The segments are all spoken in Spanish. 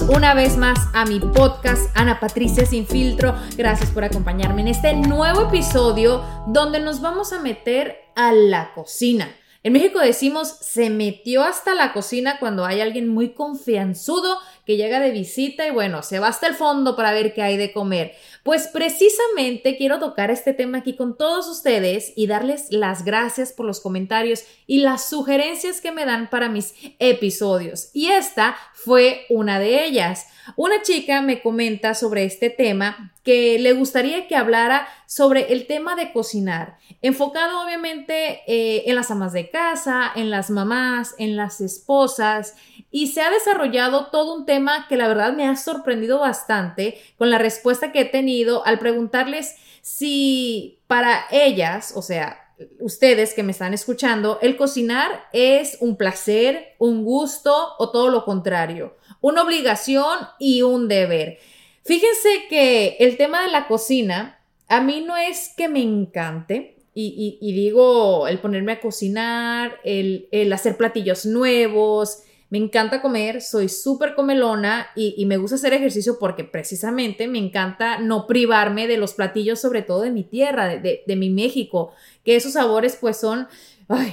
Una vez más a mi podcast Ana Patricia Sin Filtro. Gracias por acompañarme en este nuevo episodio donde nos vamos a meter a la cocina. En México decimos se metió hasta la cocina cuando hay alguien muy confianzudo que llega de visita y bueno, se va hasta el fondo para ver qué hay de comer. Pues precisamente quiero tocar este tema aquí con todos ustedes y darles las gracias por los comentarios y las sugerencias que me dan para mis episodios. Y esta fue una de ellas. Una chica me comenta sobre este tema que le gustaría que hablara sobre el tema de cocinar, enfocado obviamente eh, en las amas de casa, en las mamás, en las esposas, y se ha desarrollado todo un tema que la verdad me ha sorprendido bastante con la respuesta que he tenido al preguntarles si para ellas, o sea, ustedes que me están escuchando, el cocinar es un placer, un gusto o todo lo contrario, una obligación y un deber. Fíjense que el tema de la cocina a mí no es que me encante. Y, digo, el ponerme a cocinar, el, el hacer platillos nuevos, me encanta comer, soy súper comelona y, me gusta hacer ejercicio porque precisamente me encanta no privarme de los platillos, sobre todo de mi tierra, de, mi México, que esos sabores pues son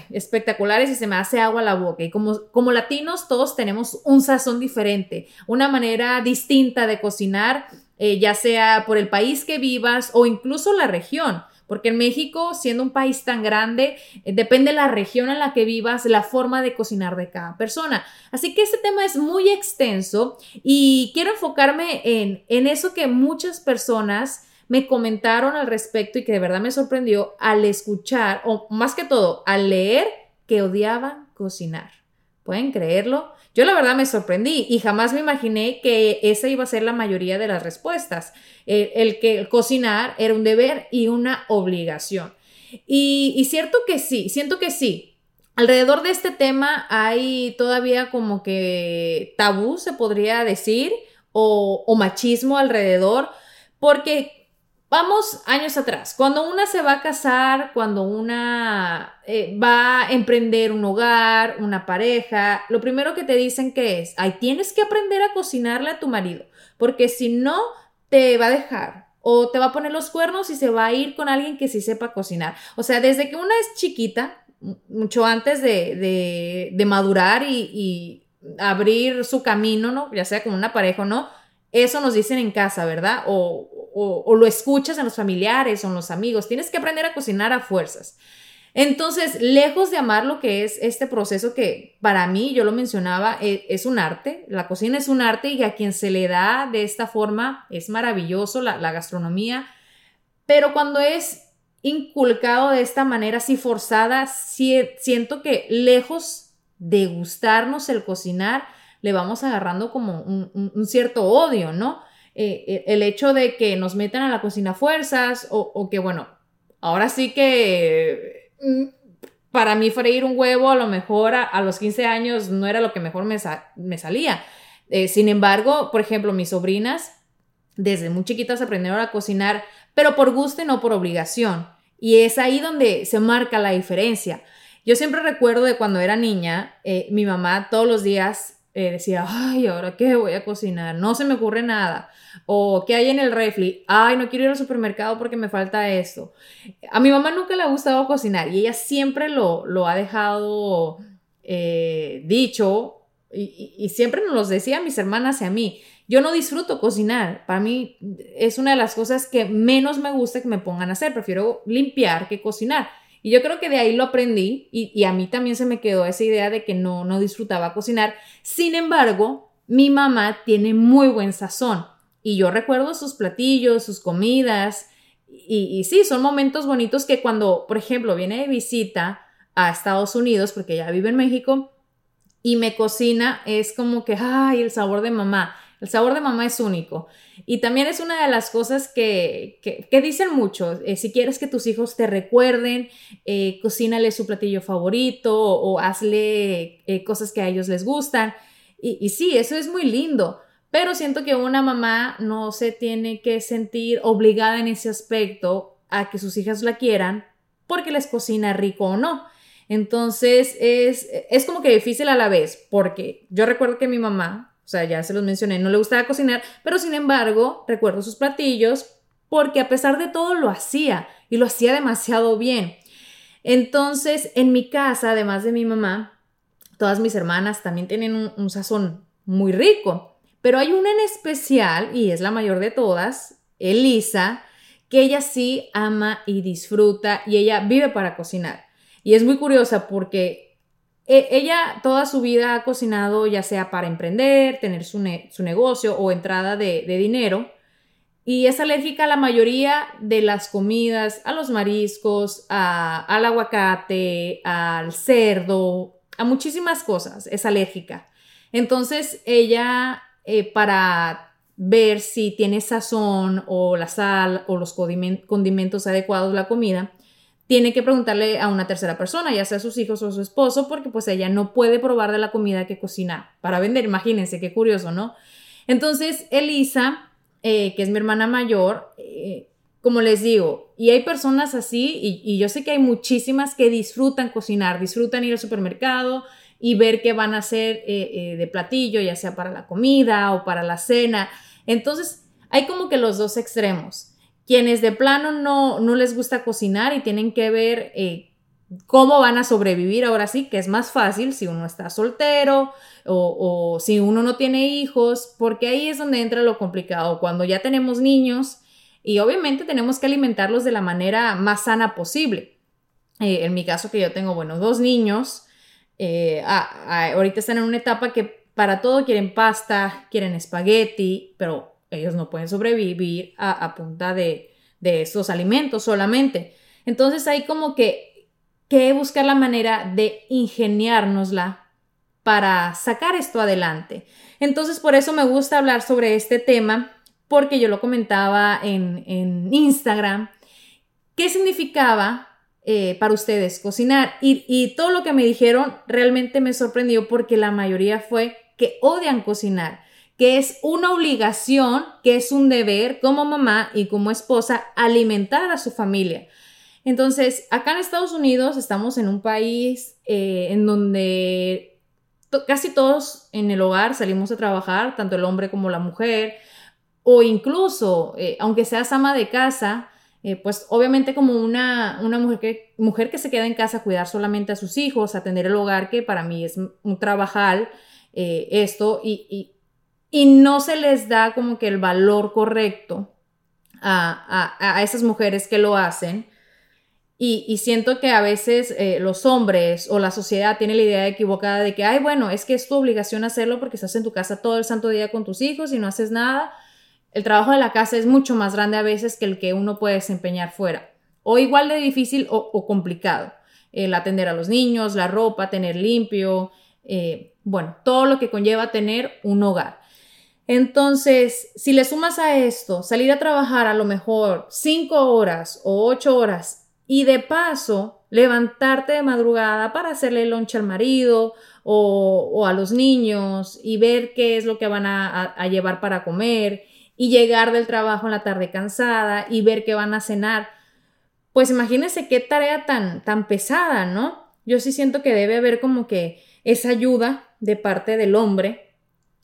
espectaculares y se me hace agua la boca. Y como, como latinos todos tenemos un sazón diferente, una manera distinta de cocinar, eh, ya sea por el país que vivas o incluso la región. Porque en México, siendo un país tan grande, eh, depende de la región en la que vivas, la forma de cocinar de cada persona. Así que este tema es muy extenso y quiero enfocarme en, en eso que muchas personas me comentaron al respecto y que de verdad me sorprendió al escuchar, o más que todo, al leer que odiaban cocinar. ¿Pueden creerlo? Yo la verdad me sorprendí y jamás me imaginé que esa iba a ser la mayoría de las respuestas. El, que cocinar era un deber y una obligación. Y, cierto que sí, siento que sí. Alrededor de este tema hay todavía como que tabú, se podría decir, o, machismo alrededor, porque Vamos años atrás, cuando una se va a casar, cuando una eh, va a emprender un hogar, una pareja, lo primero que te dicen que es, ay, tienes que aprender a cocinarle a tu marido, porque si no, te va a dejar o te va a poner los cuernos y se va a ir con alguien que sí sepa cocinar. O sea, desde que una es chiquita, mucho antes de, de, madurar y, y abrir su camino, ¿no? Ya sea con una pareja o no, eso nos dicen en casa, ¿verdad? O, o, lo escuchas en los familiares o en los amigos. Tienes que aprender a cocinar a fuerzas. Entonces, lejos de amar lo que es este proceso que para mí, yo lo mencionaba, e, es, un arte, la cocina es un arte y a quien se le da de esta forma es maravilloso la, gastronomía, pero cuando es inculcado de esta manera así forzada, siento que lejos de gustarnos el cocinar, le vamos agarrando como un cierto odio, ¿no? Eh, eh, el hecho de que nos metan a la cocina fuerzas o, que, bueno, ahora sí que mm, para mí freír un huevo a lo mejor a, los 15 años no era lo que mejor me, salía. Eh, sin embargo, por ejemplo, mis sobrinas desde muy chiquitas aprendieron a cocinar, pero por gusto y no por obligación. Y es ahí donde se marca la diferencia. Yo siempre recuerdo de cuando era niña, mi mamá todos los días eh, decía, ay, ¿ahora qué voy a cocinar? No se me ocurre nada. O ¿qué hay en el refri? Ay, no quiero ir al supermercado porque me falta esto. A mi mamá nunca le ha gustado cocinar y ella siempre lo, lo ha dejado eh, dicho y, siempre nos lo decía a mis hermanas y a mí. Yo no disfruto cocinar. Para mí es una de las cosas que menos me gusta que me pongan a hacer. Prefiero limpiar que cocinar. Y yo creo que de ahí lo aprendí y, a mí también se me quedó esa idea de que no, no disfrutaba cocinar. Sin embargo, mi mamá tiene muy buen sazón y yo recuerdo sus platillos, sus comidas y, y sí, son momentos bonitos que cuando, por ejemplo, viene de visita a Estados Unidos, porque ella vive en México, y me cocina, es como que, ay, el sabor de mamá. El sabor de mamá es único. Y también es una de las cosas que, que, dicen mucho. Eh, si quieres que tus hijos te recuerden, eh, cocínale su platillo favorito o, hazle eh, cosas que a ellos les gustan. Y, y sí, eso es muy lindo. Pero siento que una mamá no se tiene que sentir obligada en ese aspecto a que sus hijas la quieran porque les cocina rico o no. Entonces es, es como que difícil a la vez, porque yo recuerdo que mi mamá, o sea, ya se los mencioné, no le gustaba cocinar, pero sin embargo recuerdo sus platillos porque a pesar de todo lo hacía y lo hacía demasiado bien. Entonces, en mi casa, además de mi mamá, todas mis hermanas también tienen un, sazón muy rico, pero hay una en especial, y es la mayor de todas, Elisa, que ella sí ama y disfruta y ella vive para cocinar. Y es muy curiosa porque ella toda su vida ha cocinado ya sea para emprender, tener su, negocio o entrada de, dinero. Y es alérgica a la mayoría de las comidas, a los mariscos, al aguacate, al cerdo, a muchísimas cosas. Es alérgica. Entonces ella, eh, para ver si tiene sazón o la sal o los condimentos adecuados la comida, tiene que preguntarle a una tercera persona, ya sea sus hijos o su esposo, porque pues ella no puede probar de la comida que cocina para vender. Imagínense, qué curioso, ¿no? Entonces, Elisa, eh, que es mi hermana mayor, eh, como les digo, y hay personas así, y, yo sé que hay muchísimas que disfrutan cocinar, disfrutan ir al supermercado y ver qué van a hacer eh, de platillo, ya sea para la comida o para la cena. Entonces, hay como que los dos extremos quienes de plano no, no les gusta cocinar y tienen que ver eh, cómo van a sobrevivir ahora sí, que es más fácil si uno está soltero o, o, si uno no tiene hijos, porque ahí es donde entra lo complicado, cuando ya tenemos niños y obviamente tenemos que alimentarlos de la manera más sana posible. Eh, en mi caso que yo tengo, bueno, dos niños, eh, ahorita están en una etapa que para todo quieren pasta, quieren espagueti, pero ellos no pueden sobrevivir a, punta de, de estos alimentos solamente. Entonces hay como que, que buscar la manera de ingeniárnosla para sacar esto adelante. Entonces por eso me gusta hablar sobre este tema, porque yo lo comentaba en, en Instagram. ¿Qué significaba eh, para ustedes cocinar? Y, y todo lo que me dijeron realmente me sorprendió porque la mayoría fue que odian cocinar que es una obligación, que es un deber como mamá y como esposa alimentar a su familia. Entonces, acá en Estados Unidos estamos en un país eh, en donde casi todos en el hogar salimos a trabajar, tanto el hombre como la mujer, o incluso, eh, aunque seas ama de casa, eh, pues obviamente como una, una mujer, que, mujer que se queda en casa a cuidar solamente a sus hijos, atender el hogar, que para mí es un trabajar esto, y no se les da como que el valor correcto a, a, esas mujeres que lo hacen. Y, y siento que a veces eh, los hombres o la sociedad tiene la idea equivocada de que, ay, bueno, es que es tu obligación hacerlo porque estás en tu casa todo el santo día con tus hijos y no haces nada. El trabajo de la casa es mucho más grande a veces que el que uno puede desempeñar fuera. O igual de difícil o, complicado. El atender a los niños, la ropa, tener limpio, eh, bueno, todo lo que conlleva tener un hogar. Entonces, si le sumas a esto, salir a trabajar a lo mejor cinco horas o ocho horas y de paso levantarte de madrugada para hacerle lonche al marido o, a los niños y ver qué es lo que van a, llevar para comer y llegar del trabajo en la tarde cansada y ver qué van a cenar, pues imagínense qué tarea tan, tan pesada, ¿no? Yo sí siento que debe haber como que esa ayuda de parte del hombre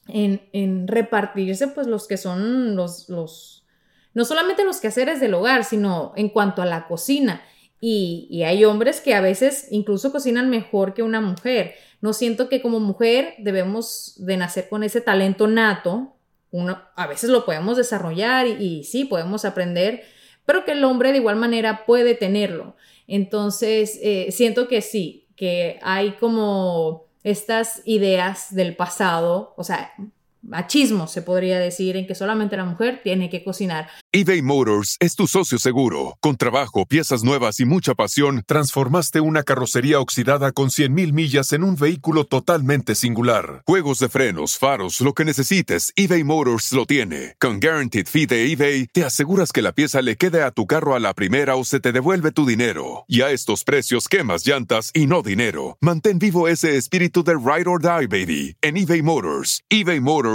en, repartirse pues los que son los, los, no solamente los quehaceres del hogar, sino en cuanto a la cocina. Y, y, hay hombres que a veces incluso cocinan mejor que una mujer. No siento que como mujer debemos de nacer con ese talento nato. Uno, a veces lo podemos desarrollar y, y sí, podemos aprender, pero que el hombre de igual manera puede tenerlo. Entonces, eh, siento que sí, que hay como estas ideas del pasado, o sea, machismo, se podría decir, en que solamente la mujer tiene que cocinar. eBay Motors es tu socio seguro. Con trabajo, piezas nuevas y mucha pasión, transformaste una carrocería oxidada con 100.000 millas en un vehículo totalmente singular. Juegos de frenos, faros, lo que necesites, eBay Motors lo tiene. Con Guaranteed Fee de eBay, te aseguras que la pieza le quede a tu carro a la primera o se te devuelve tu dinero. Y a estos precios, quemas llantas y no dinero. Mantén vivo ese espíritu de Ride or Die, baby, en eBay Motors. eBay Motors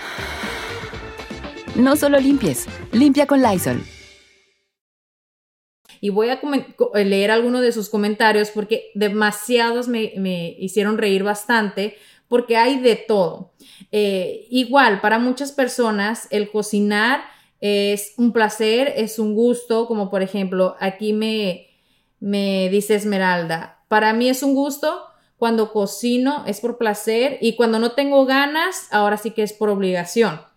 No solo limpies, limpia con Lysol. Y voy a leer algunos de sus comentarios porque demasiados me, hicieron reír bastante porque hay de todo. Eh, igual, para muchas personas el cocinar es un placer, es un gusto, como por ejemplo, aquí me, me dice Esmeralda, para mí es un gusto cuando cocino, es por placer y cuando no tengo ganas, ahora sí que es por obligación.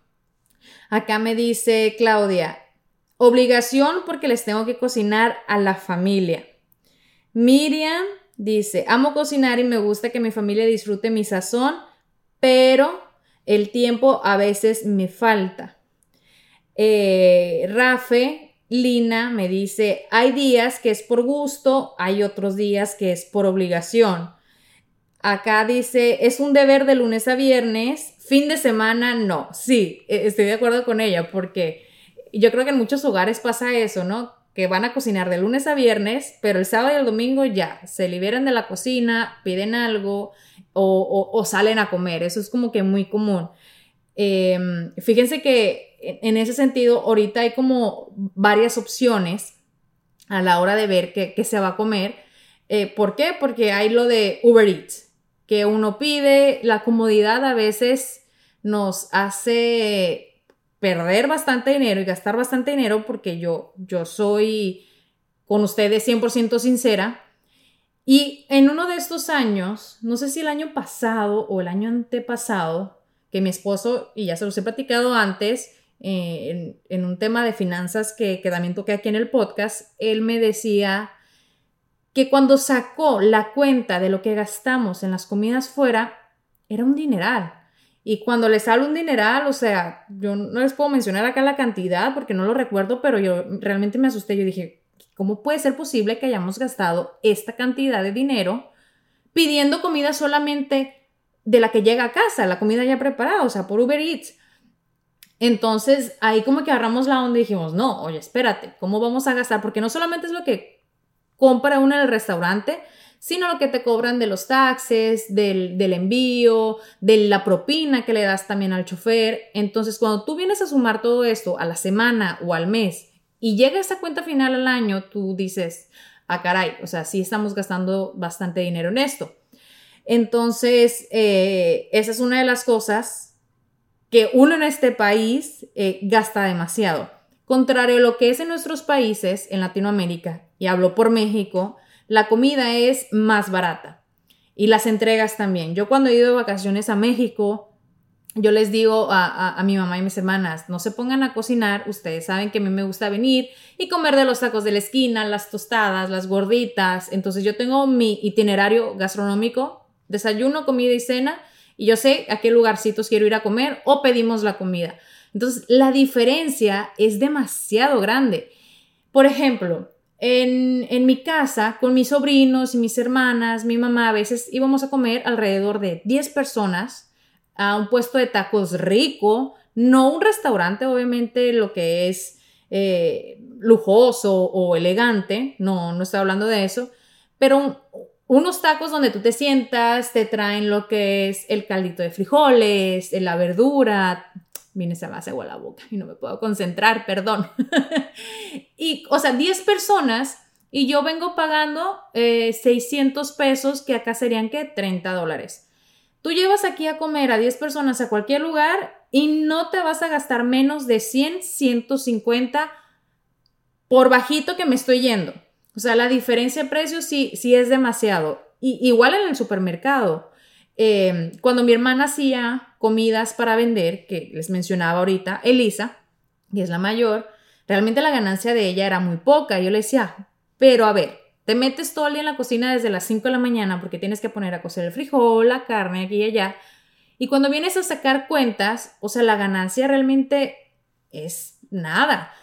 Acá me dice Claudia, obligación porque les tengo que cocinar a la familia. Miriam dice, amo cocinar y me gusta que mi familia disfrute mi sazón, pero el tiempo a veces me falta. Eh, Rafe, Lina me dice, hay días que es por gusto, hay otros días que es por obligación. Acá dice, es un deber de lunes a viernes, Fin de semana, no. Sí, e, estoy de acuerdo con ella porque yo creo que en muchos hogares pasa eso, ¿no? Que van a cocinar de lunes a viernes, pero el sábado y el domingo ya se liberan de la cocina, piden algo o, salen a comer. Eso es como que muy común. Em, fíjense que en ese sentido, ahorita hay como varias opciones a la hora de ver qué, se va a comer. Eh, ¿Por qué? Porque hay lo de Uber Eats que uno pide, la comodidad a veces nos hace perder bastante dinero y gastar bastante dinero porque yo, yo soy con ustedes 100% sincera. Y en uno de estos años, no sé si el año pasado o el año antepasado, que mi esposo, y ya se los he platicado antes, eh, en, un tema de finanzas que, que también toqué aquí en el podcast, él me decía que cuando sacó la cuenta de lo que gastamos en las comidas fuera, era un dineral. Y cuando le sale un dineral, o sea, yo no les puedo mencionar acá la cantidad porque no lo recuerdo, pero yo realmente me asusté. Yo dije, ¿cómo puede ser posible que hayamos gastado esta cantidad de dinero pidiendo comida solamente de la que llega a casa, la comida ya preparada, o sea, por Uber Eats? Entonces ahí como que agarramos la onda y dijimos, no, oye, espérate, ¿cómo vamos a gastar? Porque no solamente es lo que compra uno en el restaurante, sino lo que te cobran de los taxes, del, envío, de la propina que le das también al chofer. Entonces, cuando tú vienes a sumar todo esto a la semana o al mes y llega esa cuenta final al año, tú dices, ah, caray, o sea, sí estamos gastando bastante dinero en esto. Entonces, eh, esa es una de las cosas que uno en este país eh, gasta demasiado. Contrario a lo que es en nuestros países, en Latinoamérica, y hablo por México, la comida es más barata y las entregas también. Yo cuando he ido de vacaciones a México, yo les digo a, mi mamá y mis hermanas, no se pongan a cocinar, ustedes saben que a mí me gusta venir y comer de los tacos de la esquina, las tostadas, las gorditas, entonces yo tengo mi itinerario gastronómico, desayuno, comida y cena, y yo sé a qué lugarcitos quiero ir a comer o pedimos la comida. Entonces, la diferencia es demasiado grande. Por ejemplo, en, en, mi casa, con mis sobrinos y mis hermanas, mi mamá, a veces íbamos a comer alrededor de 10 personas a un puesto de tacos rico, no un restaurante, obviamente, lo que es eh, lujoso o elegante, no, no estoy hablando de eso, pero unos tacos donde tú te sientas, te traen lo que es el caldito de frijoles, la verdura, viene se me hace agua la boca y no me puedo concentrar, perdón. y, o sea, 10 personas y yo vengo pagando 600 eh, pesos, que acá serían que 30 dólares. Tú llevas aquí a comer a 10 personas a cualquier lugar y no te vas a gastar menos de 100, 150 por bajito que me estoy yendo. O sea, la diferencia de precios sí, sí es demasiado. Y, igual en el supermercado. Em, cuando mi hermana hacía comidas para vender, que les mencionaba ahorita, Elisa, y es la mayor, realmente la ganancia de ella era muy poca. Yo le decía, pero a ver, te metes todo el día en la cocina desde las 5 de la mañana porque tienes que poner a cocer el frijol, la carne aquí y allá. Y cuando vienes a sacar cuentas, o sea, la ganancia realmente es nada.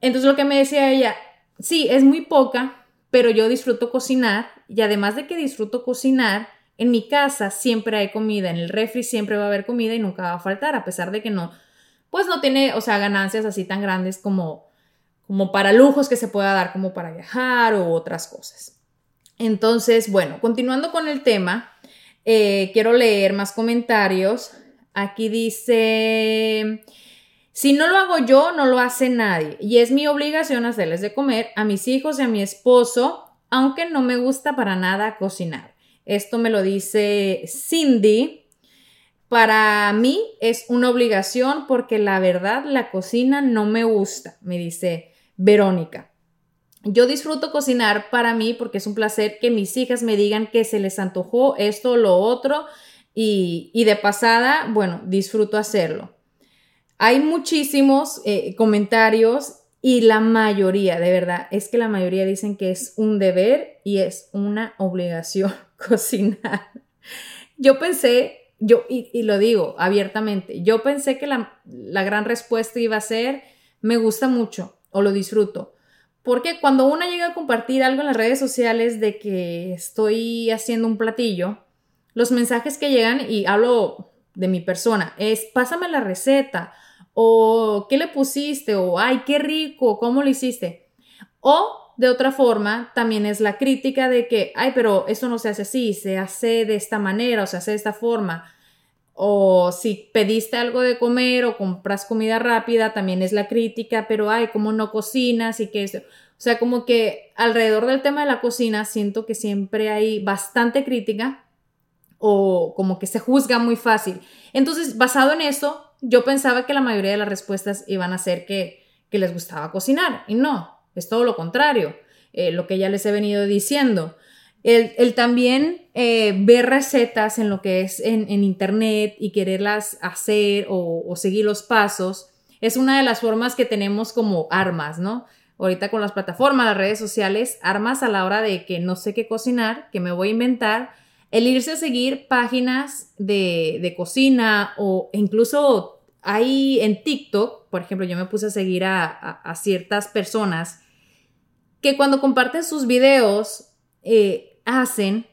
Entonces lo que me decía ella, sí, es muy poca, pero yo disfruto cocinar y además de que disfruto cocinar, en mi casa siempre hay comida, en el refri siempre va a haber comida y nunca va a faltar, a pesar de que no, pues no tiene, o sea, ganancias así tan grandes como, como para lujos que se pueda dar, como para viajar o otras cosas. Entonces, bueno, continuando con el tema, eh, quiero leer más comentarios. Aquí dice, si no lo hago yo, no lo hace nadie. Y es mi obligación hacerles de comer a mis hijos y a mi esposo, aunque no me gusta para nada cocinar. Esto me lo dice Cindy. Para mí es una obligación porque la verdad la cocina no me gusta, me dice Verónica. Yo disfruto cocinar para mí porque es un placer que mis hijas me digan que se les antojó esto o lo otro y, de pasada, bueno, disfruto hacerlo. Hay muchísimos eh, comentarios y la mayoría, de verdad, es que la mayoría dicen que es un deber y es una obligación cocinar. Yo pensé, yo, y, lo digo abiertamente, yo pensé que la, la gran respuesta iba a ser, me gusta mucho o lo disfruto. Porque cuando uno llega a compartir algo en las redes sociales de que estoy haciendo un platillo, los mensajes que llegan, y hablo de mi persona, es pásame la receta, o qué le pusiste, o ay, qué rico, cómo lo hiciste. O de otra forma, también es la crítica de que, ay, pero eso no se hace así, se hace de esta manera o se hace de esta forma. O si pediste algo de comer o compras comida rápida, también es la crítica, pero ay, ¿cómo no cocinas? Y que eso. O sea, como que alrededor del tema de la cocina siento que siempre hay bastante crítica o como que se juzga muy fácil. Entonces, basado en eso, yo pensaba que la mayoría de las respuestas iban a ser que, que les gustaba cocinar y no, es todo lo contrario, eh, lo que ya les he venido diciendo. El, también eh, ver recetas en lo que es en, internet y quererlas hacer o, seguir los pasos es una de las formas que tenemos como armas, ¿no? Ahorita con las plataformas, las redes sociales, armas a la hora de que no sé qué cocinar, que me voy a inventar, el irse a seguir páginas de, cocina o incluso hay en TikTok, por ejemplo, yo me puse a seguir a ciertas personas que cuando comparten sus videos eh, hacen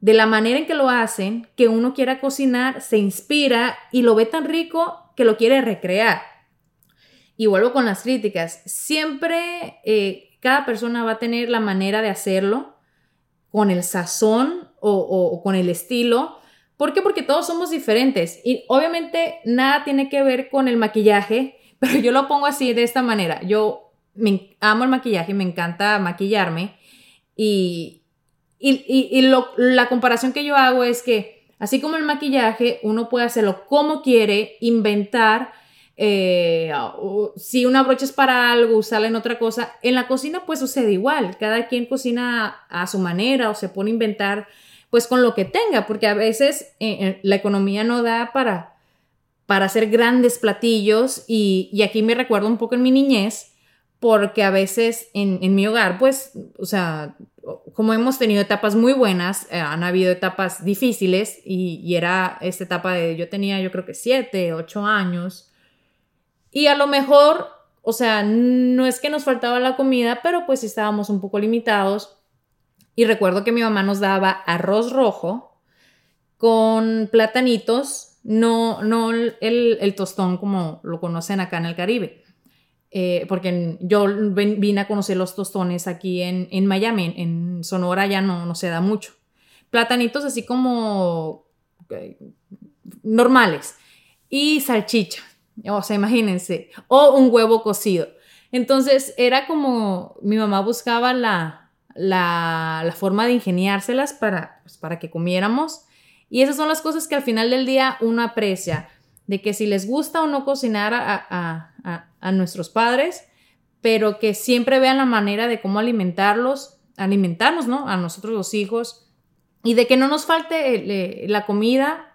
de la manera en que lo hacen, que uno quiera cocinar, se inspira y lo ve tan rico que lo quiere recrear. Y vuelvo con las críticas. Siempre eh, cada persona va a tener la manera de hacerlo con el sazón o, con el estilo. ¿Por qué? Porque todos somos diferentes. Y obviamente nada tiene que ver con el maquillaje, pero yo lo pongo así de esta manera. Yo me amo el maquillaje, me encanta maquillarme y, y, la comparación que yo hago es que así como el maquillaje, uno puede hacerlo como quiere, inventar, eh, si una brocha es para algo, usarla en otra cosa. En la cocina pues sucede igual, cada quien cocina a su manera o se pone a inventar pues con lo que tenga, porque a veces eh, eh, la economía no da para, para hacer grandes platillos y, y aquí me recuerdo un poco en mi niñez, porque a veces en, mi hogar, pues, o sea, como hemos tenido etapas muy buenas, eh, han habido etapas difíciles y, era esta etapa de, yo tenía yo creo que siete, ocho años, y a lo mejor o sea, no es que nos faltaba la comida, pero pues estábamos un poco limitados. Y recuerdo que mi mamá nos daba arroz rojo con platanitos, no, no el, tostón como lo conocen acá en el Caribe. Eh, porque yo vine a conocer los tostones aquí en, en Miami, en Sonora ya no, no se da mucho. Platanitos así como eh, normales y salchicha, o sea, imagínense, o un huevo cocido. Entonces era como mi mamá buscaba la, la, forma de ingeniárselas para, pues, para que comiéramos. Y esas son las cosas que al final del día uno aprecia, de que si les gusta o no cocinar a, a nuestros padres, pero que siempre vean la manera de cómo alimentarlos, alimentarnos, ¿no? A nosotros los hijos y de que no nos falte eh, la comida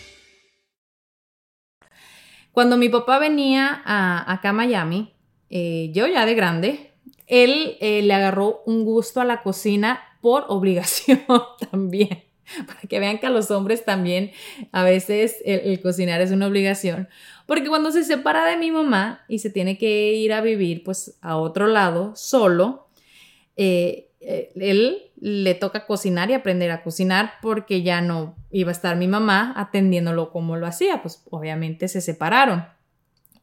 Cuando mi papá venía a, acá a Miami, eh, yo ya de grande, él eh, le agarró un gusto a la cocina por obligación también. Para que vean que a los hombres también a veces el, cocinar es una obligación. Porque cuando se separa de mi mamá y se tiene que ir a vivir pues a otro lado solo, eh, él le toca cocinar y aprender a cocinar porque ya no iba a estar mi mamá atendiéndolo como lo hacía, pues obviamente se separaron.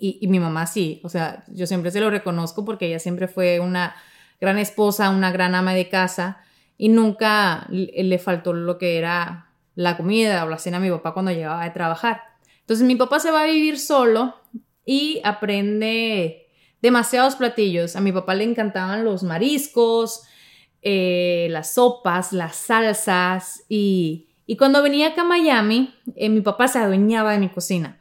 Y, mi mamá sí, o sea, yo siempre se lo reconozco porque ella siempre fue una gran esposa, una gran ama de casa y nunca le faltó lo que era la comida o la cena a mi papá cuando llegaba de trabajar. Entonces mi papá se va a vivir solo y aprende demasiados platillos. A mi papá le encantaban los mariscos, eh, las sopas, las salsas y, cuando venía acá a Miami, eh, mi papá se adueñaba de mi cocina.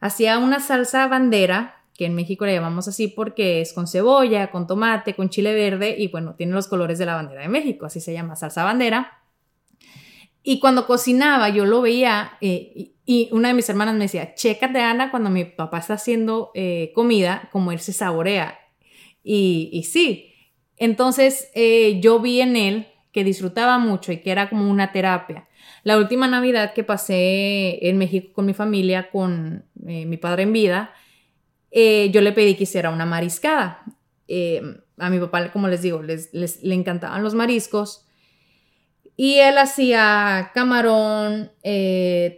Hacía una salsa bandera, que en México le llamamos así porque es con cebolla, con tomate, con chile verde y bueno, tiene los colores de la bandera de México, así se llama salsa bandera. Y cuando cocinaba yo lo veía eh, y una de mis hermanas me decía, chécate Ana cuando mi papá está haciendo comida, como él se saborea. Y, y sí, entonces eh, yo vi en él que disfrutaba mucho y que era como una terapia. La última Navidad que pasé en México con mi familia, con eh, mi padre en vida, eh, yo le pedí que hiciera una mariscada. a mi papá, como les digo, les, le encantaban los mariscos. Y él hacía camarón,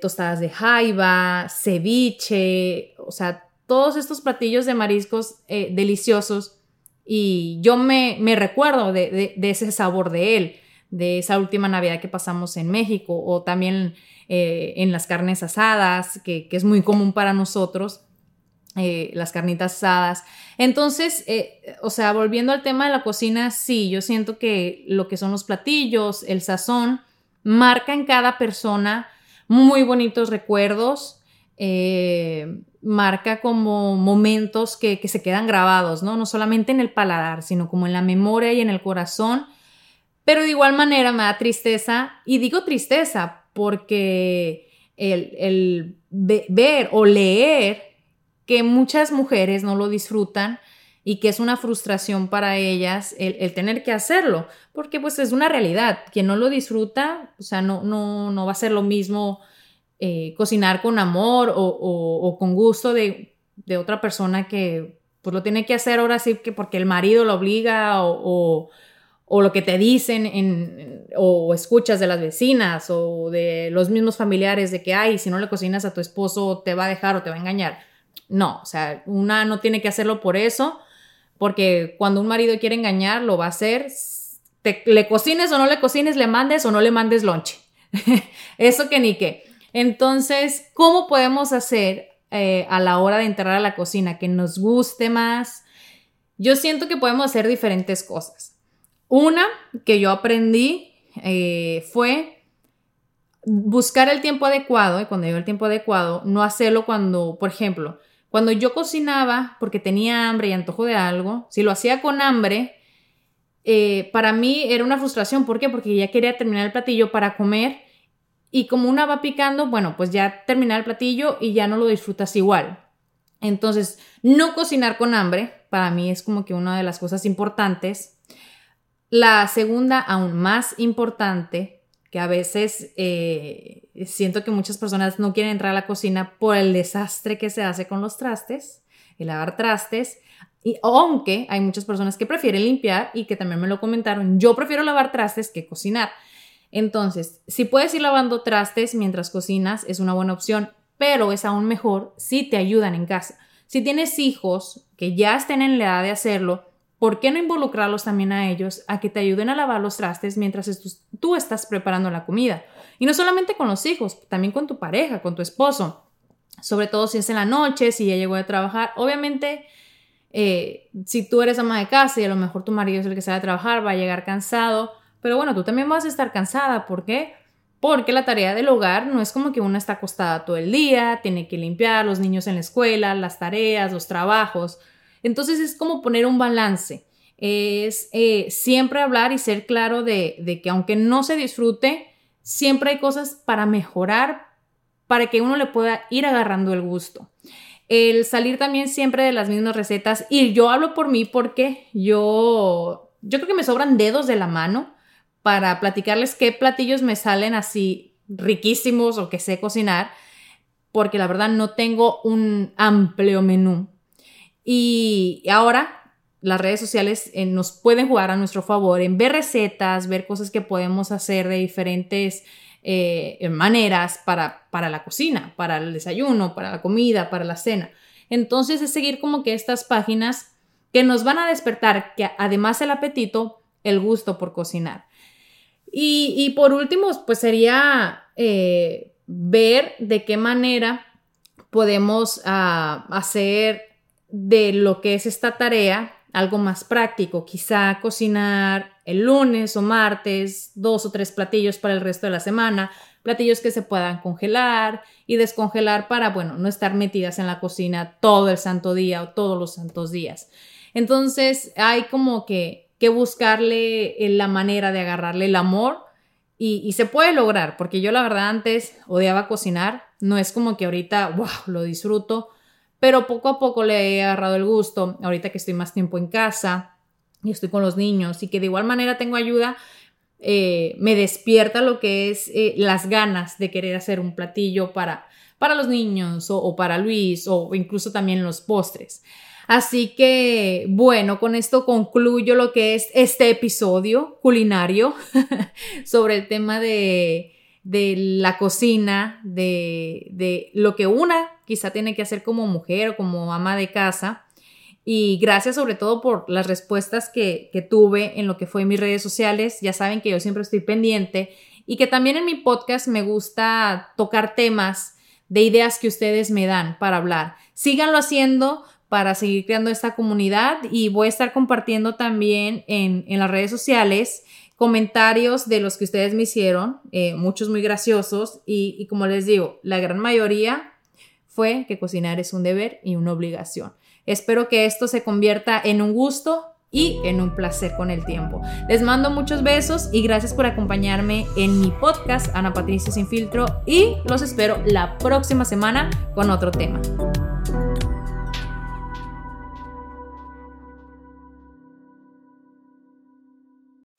tostadas de jaiba, ceviche, o sea, todos estos platillos de mariscos deliciosos y yo me, recuerdo de, ese sabor de él, de esa última Navidad que pasamos en México o también eh, en las carnes asadas, que, es muy común para nosotros, eh, las carnitas asadas. Entonces, eh, o sea, volviendo al tema de la cocina, sí, yo siento que lo que son los platillos, el sazón, marca en cada persona muy bonitos recuerdos eh, marca como momentos que, se quedan grabados, ¿no? No solamente en el paladar, sino como en la memoria y en el corazón. Pero de igual manera me da tristeza, y digo tristeza porque el, ver o leer que muchas mujeres no lo disfrutan y que es una frustración para ellas el, tener que hacerlo, porque pues es una realidad, quien no lo disfruta, o sea, no, no, no va a ser lo mismo eh, cocinar con amor o, con gusto de, otra persona que pues lo tiene que hacer ahora sí que porque el marido lo obliga o, lo que te dicen en, o escuchas de las vecinas o de los mismos familiares de que, ay, si no le cocinas a tu esposo te va a dejar o te va a engañar. No, o sea, una no tiene que hacerlo por eso, porque cuando un marido quiere engañar, lo va a hacer, le cocines o no le cocines, le mandes o no le mandes lonche. Eso que ni qué. Entonces, ¿cómo podemos hacer eh, a la hora de entrar a la cocina que nos guste más? Yo siento que podemos hacer diferentes cosas. Una que yo aprendí eh, fue buscar el tiempo adecuado, y cuando digo el tiempo adecuado, no hacerlo cuando, por ejemplo, cuando yo cocinaba porque tenía hambre y antojo de algo, si lo hacía con hambre, eh, para mí era una frustración. ¿Por qué? Porque ya quería terminar el platillo para comer y como una va picando, bueno, pues ya terminar el platillo y ya no lo disfrutas igual. Entonces, no cocinar con hambre, para mí es como que una de las cosas importantes. La segunda, aún más importante, que a veces eh, siento que muchas personas no quieren entrar a la cocina por el desastre que se hace con los trastes, el lavar trastes, y aunque hay muchas personas que prefieren limpiar y que también me lo comentaron, yo prefiero lavar trastes que cocinar. Entonces, si puedes ir lavando trastes mientras cocinas, es una buena opción, pero es aún mejor si te ayudan en casa. Si tienes hijos que ya estén en la edad de hacerlo, ¿por qué no involucrarlos también a ellos a que te ayuden a lavar los trastes mientras tú estás preparando la comida? Y no solamente con los hijos, también con tu pareja, con tu esposo. Sobre todo si es en la noche, si ya llegó de trabajar. Obviamente, eh, si tú eres ama de casa y a lo mejor tu marido es el que sale a trabajar, va a llegar cansado. Pero bueno, tú también vas a estar cansada. ¿Por qué? Porque la tarea del hogar no es como que una está acostada todo el día, tiene que limpiar, los niños en la escuela, las tareas, los trabajos. Entonces es como poner un balance. Es eh, siempre hablar y ser claro de, que aunque no se disfrute, siempre hay cosas para mejorar, para que uno le pueda ir agarrando el gusto. El salir también siempre de las mismas recetas. Y yo hablo por mí porque yo, yo creo que me sobran dedos de la mano para platicarles qué platillos me salen así riquísimos o que sé cocinar, porque la verdad no tengo un amplio menú. Y ahora las redes sociales eh, nos pueden jugar a nuestro favor en ver recetas, ver cosas que podemos hacer de diferentes eh, maneras para, para la cocina, para el desayuno, para la comida, para la cena. Entonces es seguir como que estas páginas que nos van a despertar, que además el apetito, el gusto por cocinar. Y, por último, pues sería eh, ver de qué manera podemos ah, hacer de lo que es esta tarea algo más práctico, quizá cocinar el lunes o martes dos o tres platillos para el resto de la semana, platillos que se puedan congelar y descongelar para, bueno, no estar metidas en la cocina todo el santo día o todos los santos días. Entonces hay como que, que buscarle eh, la manera de agarrarle el amor y, y, se puede lograr, porque yo la verdad antes odiaba cocinar, no es como que ahorita, wow, lo disfruto, pero poco a poco le he agarrado el gusto, ahorita que estoy más tiempo en casa y estoy con los niños y que de igual manera tengo ayuda, eh, me despierta lo que es eh, las ganas de querer hacer un platillo para, para los niños o, para Luis o incluso también los postres. Así que, bueno, con esto concluyo lo que es este episodio culinario sobre el tema de, de la cocina, de, de lo que una quizá tiene que hacer como mujer o como ama de casa. Y gracias sobre todo por las respuestas que, tuve en lo que fue mis redes sociales. Ya saben que yo siempre estoy pendiente y que también en mi podcast me gusta tocar temas de ideas que ustedes me dan para hablar. Síganlo haciendo para seguir creando esta comunidad y voy a estar compartiendo también en, las redes sociales comentarios de los que ustedes me hicieron, eh, muchos muy graciosos y, y como les digo, la gran mayoría fue que cocinar es un deber y una obligación. Espero que esto se convierta en un gusto y en un placer con el tiempo. Les mando muchos besos y gracias por acompañarme en mi podcast Ana Patricia Sin Filtro y los espero la próxima semana con otro tema.